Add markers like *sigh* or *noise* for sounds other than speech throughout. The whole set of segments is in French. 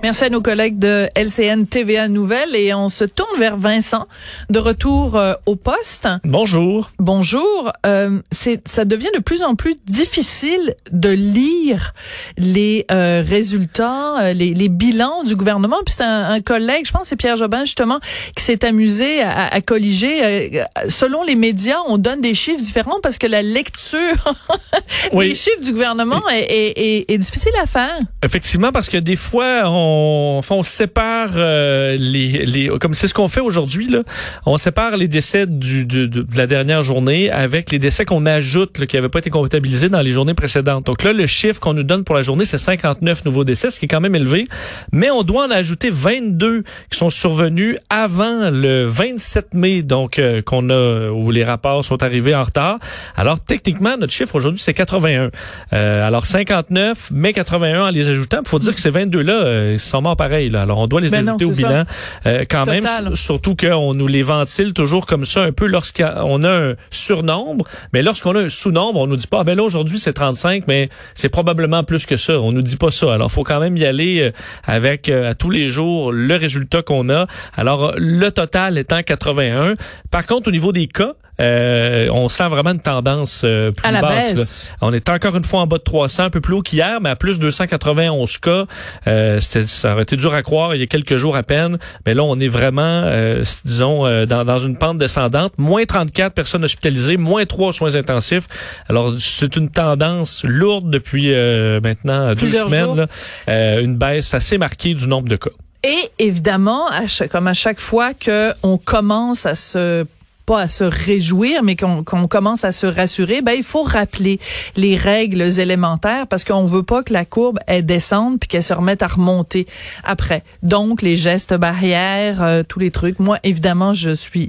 Merci à nos collègues de LCN TVA Nouvelles et on se tourne vers Vincent de retour euh, au poste. Bonjour. Bonjour. Euh, c'est ça devient de plus en plus difficile de lire les euh, résultats, euh, les, les, bilans du gouvernement. Puis c'est un, un, collègue, je pense c'est Pierre Jobin justement, qui s'est amusé à, à colliger. Euh, selon les médias, on donne des chiffres différents parce que la lecture *laughs* oui. des chiffres du gouvernement est, est, est, est difficile à faire. Effectivement, parce que des fois on on, enfin, on sépare euh, les, comme c'est ce qu'on fait aujourd'hui là, on sépare les décès de la dernière journée avec les décès qu'on ajoute qui n'avaient pas été comptabilisés dans les journées précédentes. Donc là, le chiffre qu'on nous donne pour la journée, c'est 59 nouveaux décès, ce qui est quand même élevé, mais on doit en ajouter 22 qui sont survenus avant le 27 mai, donc euh, qu'on a où les rapports sont arrivés en retard. Alors techniquement, notre chiffre aujourd'hui c'est 81. Euh, alors 59, mais 81 en les ajoutant, faut dire que ces 22 là ils sont morts pareil. Là. Alors, on doit les Ben ajouter non, au bilan euh, quand Total. même. Surtout qu'on nous les ventile toujours comme ça, un peu lorsqu'on a un surnombre. Mais lorsqu'on a un sous-nombre, on nous dit pas, ah, ben là, aujourd'hui, c'est 35, mais c'est probablement plus que ça. On nous dit pas ça. Alors, faut quand même y aller euh, avec euh, à tous les jours le résultat qu'on a. Alors, le total étant 81. Par contre, au niveau des cas, euh, on sent vraiment une tendance euh, plus À la basse. baisse. On est encore une fois en bas de 300, un peu plus haut qu'hier, mais à plus 291 cas. Euh, ça aurait été dur à croire il y a quelques jours à peine. Mais là, on est vraiment, euh, disons, euh, dans, dans une pente descendante. Moins 34 personnes hospitalisées, moins 3 soins intensifs. Alors, c'est une tendance lourde depuis euh, maintenant deux Plusieurs semaines. jours. là. Euh, une baisse assez marquée du nombre de cas. Et évidemment, à chaque- comme à chaque fois que on commence à se pas à se réjouir, mais qu'on commence à se rassurer, ben il faut rappeler les règles élémentaires parce qu'on veut pas que la courbe elle descende puis qu'elle se remette à remonter après. Donc les gestes barrières, euh, tous les trucs. Moi évidemment, je suis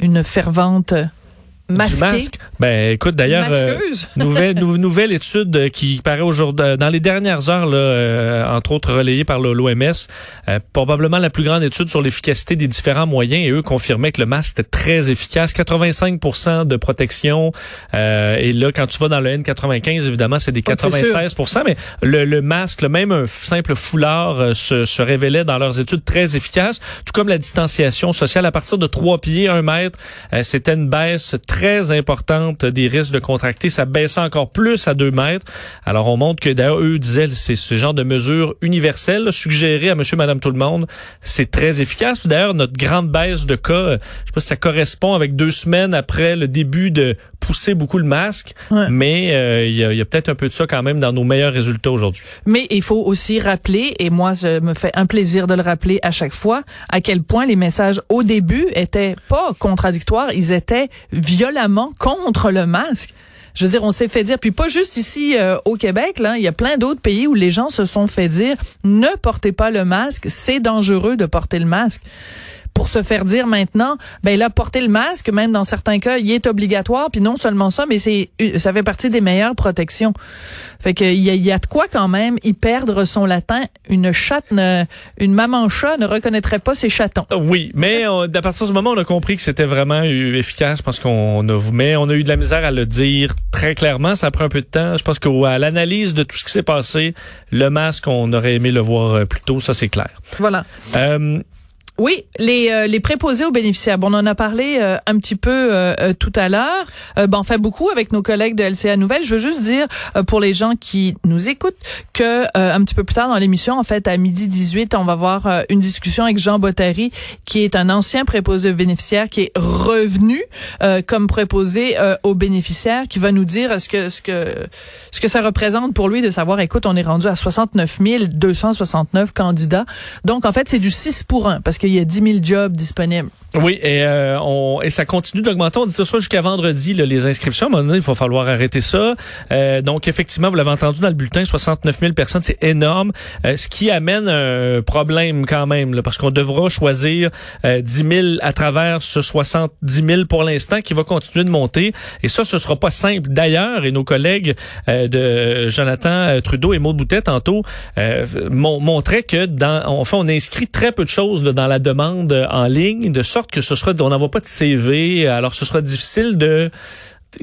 une fervente masquée. Du masque. Ben, écoute, d'ailleurs, euh, *laughs* nouvelle, nou- nouvelle étude qui paraît aujourd'hui, dans les dernières heures, là, euh, entre autres relayée par l'OMS, euh, probablement la plus grande étude sur l'efficacité des différents moyens, et eux confirmaient que le masque était très efficace, 85% de protection, euh, et là, quand tu vas dans le N95, évidemment, c'est des Oh, c'est 96% mais le, le masque, le même un simple foulard, euh, se, se révélait dans leurs études très efficace, tout comme la distanciation sociale à partir de 3 pieds, 1 mètre, euh, c'était une baisse très importante des risques de contracter. Ça baissait encore plus à 2 mètres. Alors, on montre que d'ailleurs, eux disaient, c'est ce genre de mesures universelles là, suggérées à monsieur, madame, tout le monde. C'est très efficace. D'ailleurs, notre grande baisse de cas, euh, je sais pas si ça correspond avec deux semaines après le début de pousser beaucoup le masque, Ouais. mais euh, il y a, il y a peut-être un peu de ça quand même dans nos meilleurs résultats aujourd'hui. Mais il faut aussi rappeler, et moi, je me fais un plaisir de le rappeler à chaque fois, à quel point les messages au début étaient pas contradictoires, ils étaient violemment contre le masque. Je veux dire, on s'est fait dire, puis pas juste ici euh, au Québec, là, il y a plein d'autres pays où les gens se sont fait dire, ne portez pas le masque, c'est dangereux de porter le masque pour se faire dire maintenant, ben là, porter le masque, même dans certains cas, il est obligatoire. Puis non seulement ça, mais c'est ça fait partie des meilleures protections. Fait que il y a, y a de quoi quand même y perdre son latin. Une chatte, ne- une maman chat ne reconnaîtrait pas ses chatons. Oui, mais on- à partir du moment où on a compris que c'était vraiment efficace, parce qu'on a, mais on a eu de la misère à le dire très clairement. Ça prend un peu de temps. Je pense qu'à l'analyse de tout ce qui s'est passé, le masque, on aurait aimé le voir euh, plus tôt. Ça, c'est clair. Voilà. Euh, Oui, les, euh, les préposés aux bénéficiaires. Bon, on en a parlé euh, un petit peu euh, euh, tout à l'heure. Euh, ben, on fait beaucoup avec nos collègues de LCA Nouvelles. Je veux juste dire euh, pour les gens qui nous écoutent que un petit peu plus tard dans l'émission, en fait, à midi 18, on va avoir une discussion avec Jean Bottary, qui est un ancien préposé aux bénéficiaires, qui est revenu comme préposé aux bénéficiaires, qui va nous dire ce que ce que ce que ça représente pour lui de savoir. Écoute, on est rendu à 69 269 candidats. Donc, en fait, c'est du 6 pour 1 parce que qu'il y a 10 000 jobs disponibles. Oui, et, euh, on, et ça continue d'augmenter. On dit ce sera jusqu'à vendredi, là, les inscriptions. À il va falloir arrêter ça. Euh, donc, effectivement, vous l'avez entendu dans le bulletin, 69 000 personnes, c'est énorme. Euh, ce qui amène un problème quand même, là, parce qu'on devra choisir euh, 10 000 à travers ce 70 000 pour l'instant qui va continuer de monter. Et ça, ce sera pas simple. D'ailleurs, et nos collègues euh, de Jonathan Trudeau et Maud Boutet, tantôt, montraient que dans, enfin, on inscrit très peu de choses là, dans la demande en ligne, de sorte que ce sera, on n'envoie pas de CV, alors ce sera difficile de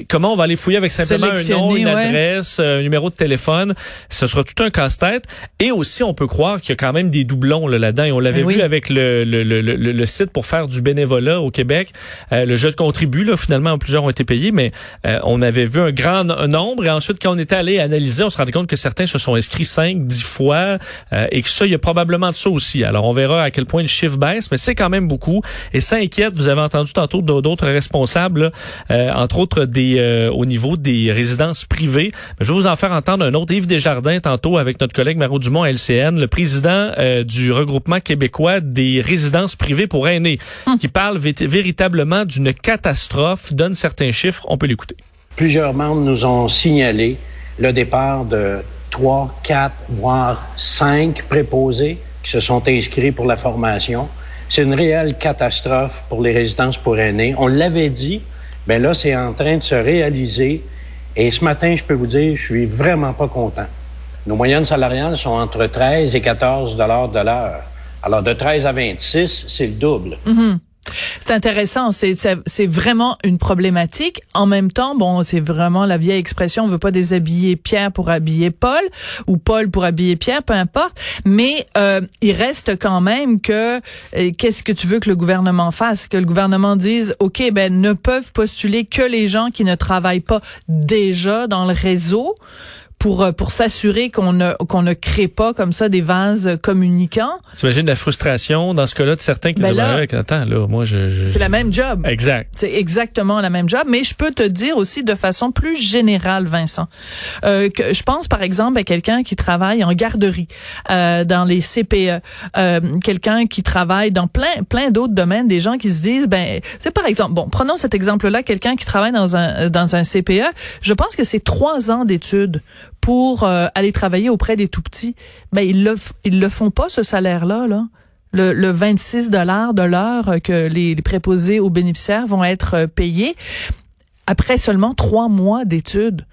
comment on va aller fouiller avec simplement un nom, une adresse, un numéro de téléphone. Ce sera tout un casse-tête. Et aussi, on peut croire qu'il y a quand même des doublons là-dedans. Et on l'avait ben vu avec le, le, le, le, site pour faire du bénévolat au Québec. Euh, le jeu de contribue, là, finalement, plusieurs ont été payés, mais euh, on avait vu un grand nombre. Et ensuite, quand on était allé analyser, on se rendait compte que certains se sont inscrits cinq, dix fois. Euh, et que ça, il y a probablement de ça aussi. Alors, on verra à quel point le chiffre baisse, mais c'est quand même beaucoup. Et ça inquiète, vous avez entendu tantôt d'autres responsables, entre autres des euh, au niveau des résidences privées. je vais vous en faire entendre un autre, Yves Desjardins, tantôt avec notre collègue Mario Dumont LCN, le président euh, du regroupement québécois des résidences privées pour aînés, hum. qui parle véritablement d'une catastrophe, donne certains chiffres. On peut l'écouter. Plusieurs membres nous ont signalé le départ de trois, quatre, voire cinq préposés qui se sont inscrits pour la formation. C'est une réelle catastrophe pour les résidences pour aînés. On l'avait dit, ben là, c'est en train de se réaliser. Et ce matin, je peux vous dire, je suis vraiment pas content. Nos moyennes salariales sont entre 13 et 14 dollars de l'heure. Alors, de 13 à 26, c'est le double. Mm-hmm. C'est intéressant, c'est vraiment une problématique. En même temps, bon, c'est vraiment la vieille expression, on veut pas déshabiller Pierre pour habiller Paul ou Paul pour habiller Pierre, peu importe. Mais euh, il reste quand même que euh, qu'est-ce que tu veux que le gouvernement fasse? Que le gouvernement dise, ok, ben ne peuvent postuler que les gens qui ne travaillent pas déjà dans le réseau pour euh, pour s'assurer qu'on ne qu'on ne crée pas comme ça des vases communicants. T'imagines la frustration dans ce cas-là de certains qui ben disent là, attends là moi je, c'est la même job. Exact. C'est exactement la même job, mais je peux te dire aussi de façon plus générale Vincent euh, que je pense par exemple à quelqu'un qui travaille en garderie euh, dans les CPE, euh, quelqu'un qui travaille dans plein plein d'autres domaines, des gens qui se disent ben c'est par exemple bon prenons cet exemple là quelqu'un qui travaille dans un dans un CPE, je pense que c'est trois ans d'études pour euh, aller travailler auprès des tout petits, ben ils le ils le font pas ce salaire là là. Le, le 26 dollars de l'heure que les, les, préposés aux bénéficiaires vont être euh, payés après seulement trois mois d'études.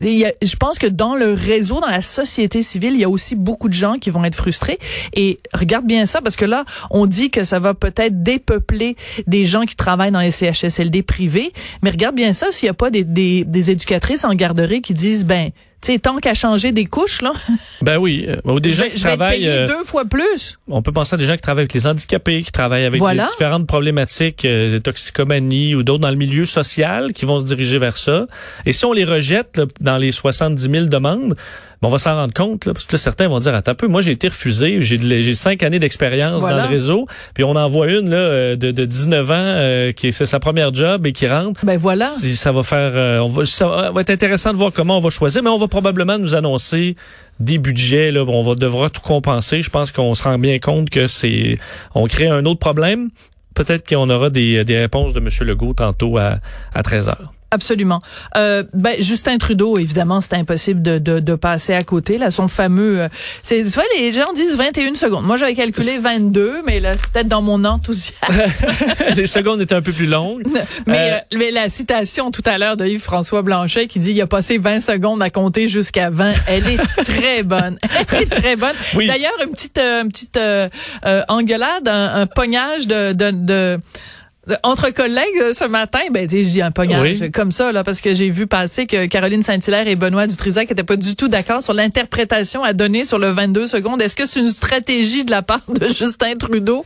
je pense que dans le réseau, dans la société civile, il y a aussi beaucoup de gens qui vont être frustrés. Et regarde bien ça, parce que là, on dit que ça va peut-être dépeupler des gens qui travaillent dans les CHSLD privés. Mais regarde bien ça, s'il n'y a pas des, des, des éducatrices en garderie qui disent, ben, c'est tant qu'à changer des couches, là. *laughs* Ben oui. Euh, ou des gens qui travaillent. Euh, deux fois plus. On peut penser à des gens qui travaillent avec les handicapés, qui travaillent avec les différentes problématiques euh, de toxicomanie ou d'autres dans le milieu social qui vont se diriger vers ça. Et si on les rejette dans les 70 000 demandes, on va s'en rendre compte, là, parce que certains vont dire, attends un peu, moi j'ai été refusé, j'ai, j'ai cinq années d'expérience dans le réseau, puis on en voit une là, euh, de, de 19 ans euh, qui c'est sa première job et qui rentre. Ben voilà. ça va faire, euh, on va, ça va être intéressant de voir comment on va choisir, mais on va probablement nous annoncer des budgets, là, on va devra tout compenser. Je pense qu'on se rend bien compte que c'est, on crée un autre problème. Peut-être qu'on aura des, des réponses de M. Legault tantôt à, à 13 heures. Absolument. Euh, ben, Justin Trudeau, évidemment, c'est impossible de, de, de, passer à côté. Là, son fameux, euh, c'est, tu vois, les gens disent 21 secondes. Moi, j'avais calculé 22, mais là, peut-être dans mon enthousiasme. *laughs* les secondes étaient un peu plus longues. *laughs* Mais, euh, euh, mais la citation tout à l'heure de Yves-François Blanchet qui dit il a passé 20 secondes à compter jusqu'à 20, *laughs* elle est très bonne. Elle est très bonne. D'ailleurs, une petite, une petite engueulade, un, un pognage de, de, de entre collègues euh, ce matin, ben je dis un pognage comme ça là parce que j'ai vu passer que Caroline Saint-Hilaire et Benoît Dutrisac n'étaient pas du tout d'accord sur l'interprétation à donner sur le 22 secondes. Est-ce que c'est une stratégie de la part de Justin Trudeau?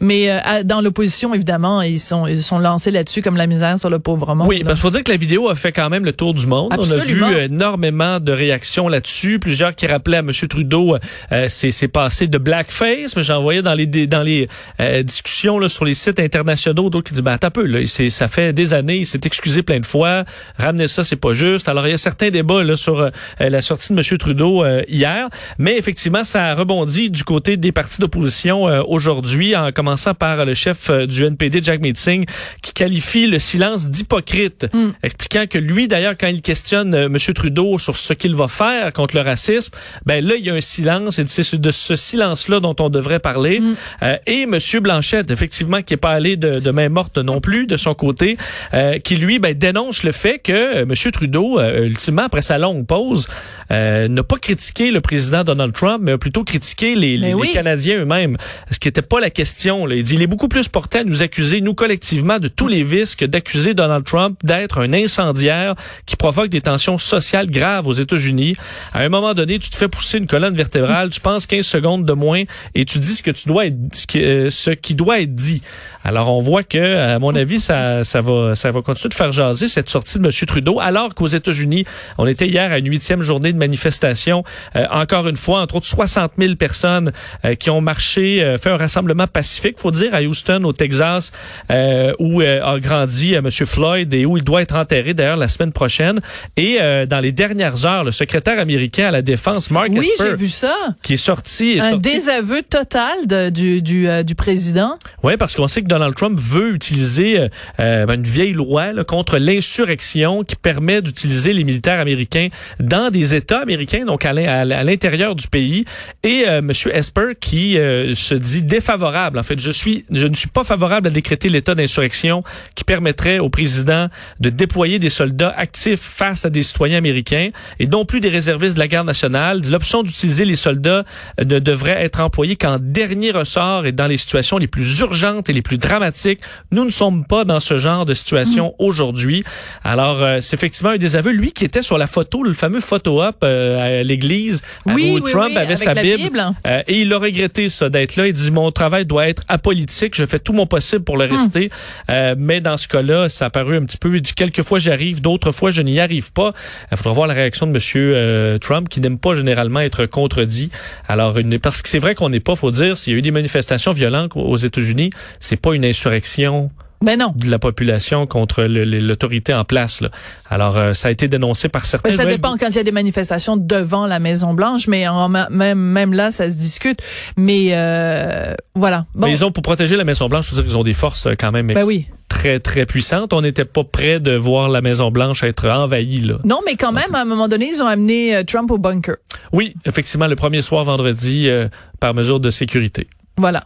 Mais euh, dans l'opposition évidemment, ils sont ils sont lancés là-dessus comme la misère sur le pauvre monde. Oui, parce qu'il faut dire que la vidéo a fait quand même le tour du monde. On a vu énormément de réactions là-dessus, plusieurs qui rappelaient à M. Trudeau euh, c'est passé de blackface, mais j'en voyais dans les dans les euh, discussions là sur les sites internationaux Qui dit, ben, attends un peu, là, ça fait des années, il s'est excusé plein de fois, ramener ça, c'est pas juste. Alors, il y a certains débats là, sur euh, la sortie de M. Trudeau euh, hier, mais effectivement, ça a rebondi du côté des partis d'opposition euh, aujourd'hui, en commençant par le chef du NPD, Jack Meeting, qui qualifie le silence d'hypocrite, Mm. expliquant que lui, d'ailleurs, quand il questionne M. Trudeau sur ce qu'il va faire contre le racisme, ben là, il y a un silence, et c'est de ce silence-là dont on devrait parler. Mm. Euh, et M. Blanchette, effectivement, qui est pas allé de, de main morte non plus de son côté, euh, qui lui ben, dénonce le fait que euh, M. Trudeau, euh, ultimement, après sa longue pause, euh, n'a pas critiqué le président Donald Trump, mais a plutôt critiqué les, les, Mais oui. les Canadiens eux-mêmes. Ce qui n'était pas la question. Là. Il dit il est beaucoup plus porté à nous accuser, nous collectivement, de tous les vices que d'accuser Donald Trump d'être un incendiaire qui provoque des tensions sociales graves aux États-Unis. À un moment donné, tu te fais pousser une colonne vertébrale, tu penses 15 secondes de moins et tu dis ce que tu dois être, ce qui, euh, ce qui doit être dit. Alors on voit que, à mon avis, ça, ça va, ça va continuer de faire jaser cette sortie de M. Trudeau, alors qu'aux États-Unis, on était hier à une huitième journée de manifestation. Euh, encore une fois, entre autres 60 000 personnes euh, qui ont marché, euh, fait un rassemblement pacifique, faut dire, à Houston, au Texas, euh, où euh, a grandi euh, M. Floyd et où il doit être enterré d'ailleurs la semaine prochaine. Et euh, dans les dernières heures, le secrétaire américain à la défense, Mark Oui, Esper, j'ai vu ça. qui est sorti, est Un sorti désaveu total de- du, du, du président. Oui, parce qu'on sait que Donald Trump veut utiliser euh, euh, une vieille loi contre l'insurrection qui permet d'utiliser les militaires américains dans des États américains, donc à l'intérieur du pays. Et euh, M. Esper qui euh, se dit défavorable. En fait, je je ne suis pas favorable à décréter l'état d'insurrection qui permettrait au président de déployer des soldats actifs face à des citoyens américains et non plus des réservistes de la garde nationale. L'option d'utiliser les soldats ne devrait être employée qu'en dernier ressort et dans les situations les plus urgentes et les plus dramatiques. Nous ne sommes pas dans ce genre de situation aujourd'hui. Alors, euh, c'est effectivement un désaveu. Lui qui était sur la photo, le fameux photo-op euh, à l'église, Oui, où oui, Trump oui, avait sa Bible. Bible. Euh, et il a regretté ça d'être là. Il dit mon travail doit être apolitique. Je fais tout mon possible pour le rester. Euh, mais dans ce cas-là, ça a paru un petit peu. Il dit quelques fois j'arrive, d'autres fois je n'y arrive pas. Il faudra voir la réaction de Monsieur euh, Trump qui n'aime pas généralement être contredit. Alors une- parce que c'est vrai qu'on n'est pas, faut dire, s'il y a eu des manifestations violentes aux États-Unis, c'est pas une insurrection Ben non. de la population contre l'autorité en place. Là. Alors euh, ça a été dénoncé par certains. Ben, ça dépend quand il y a des manifestations devant la Maison Blanche, mais en, même même là, ça se discute. Mais euh, voilà. Bon, Mais ils ont pour protéger la Maison Blanche, je veux dire qu'ils ont des forces euh, quand même ben oui. très très puissantes. On n'était pas près de voir la Maison Blanche être envahie là. Non, mais quand même, à un moment donné, ils ont amené Trump au bunker. Oui, effectivement, le premier soir vendredi euh, par mesure de sécurité. Voilà.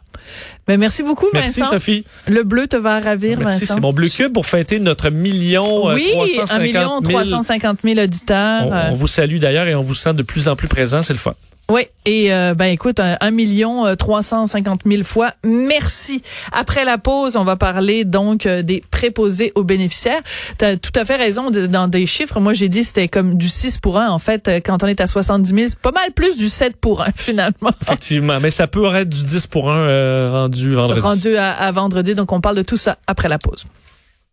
Mais merci beaucoup, Merci Vincent. Sophie. Le bleu te va ravir, Merci, Vincent. c'est mon bleu cube pour fêter notre million euh, oui, 350 un million 000. 350 000 auditeurs. On, euh, on vous salue d'ailleurs et on vous sent de plus en plus présent, c'est le fun. Oui, et euh, ben écoute, un, million euh, 350 000 fois. Merci. Après la pause, on va parler donc euh, des préposés aux bénéficiaires. Tu as tout à fait raison de- dans des chiffres. Moi, j'ai dit c'était comme du 6 pour 1. En fait, euh, quand on est à 70 000, c'est pas mal plus du 7 pour 1 *laughs* finalement. Effectivement, mais ça peut être du 10 pour 1 rendu vendredi. Rendu à, à vendredi. Donc, on parle de tout ça après la pause.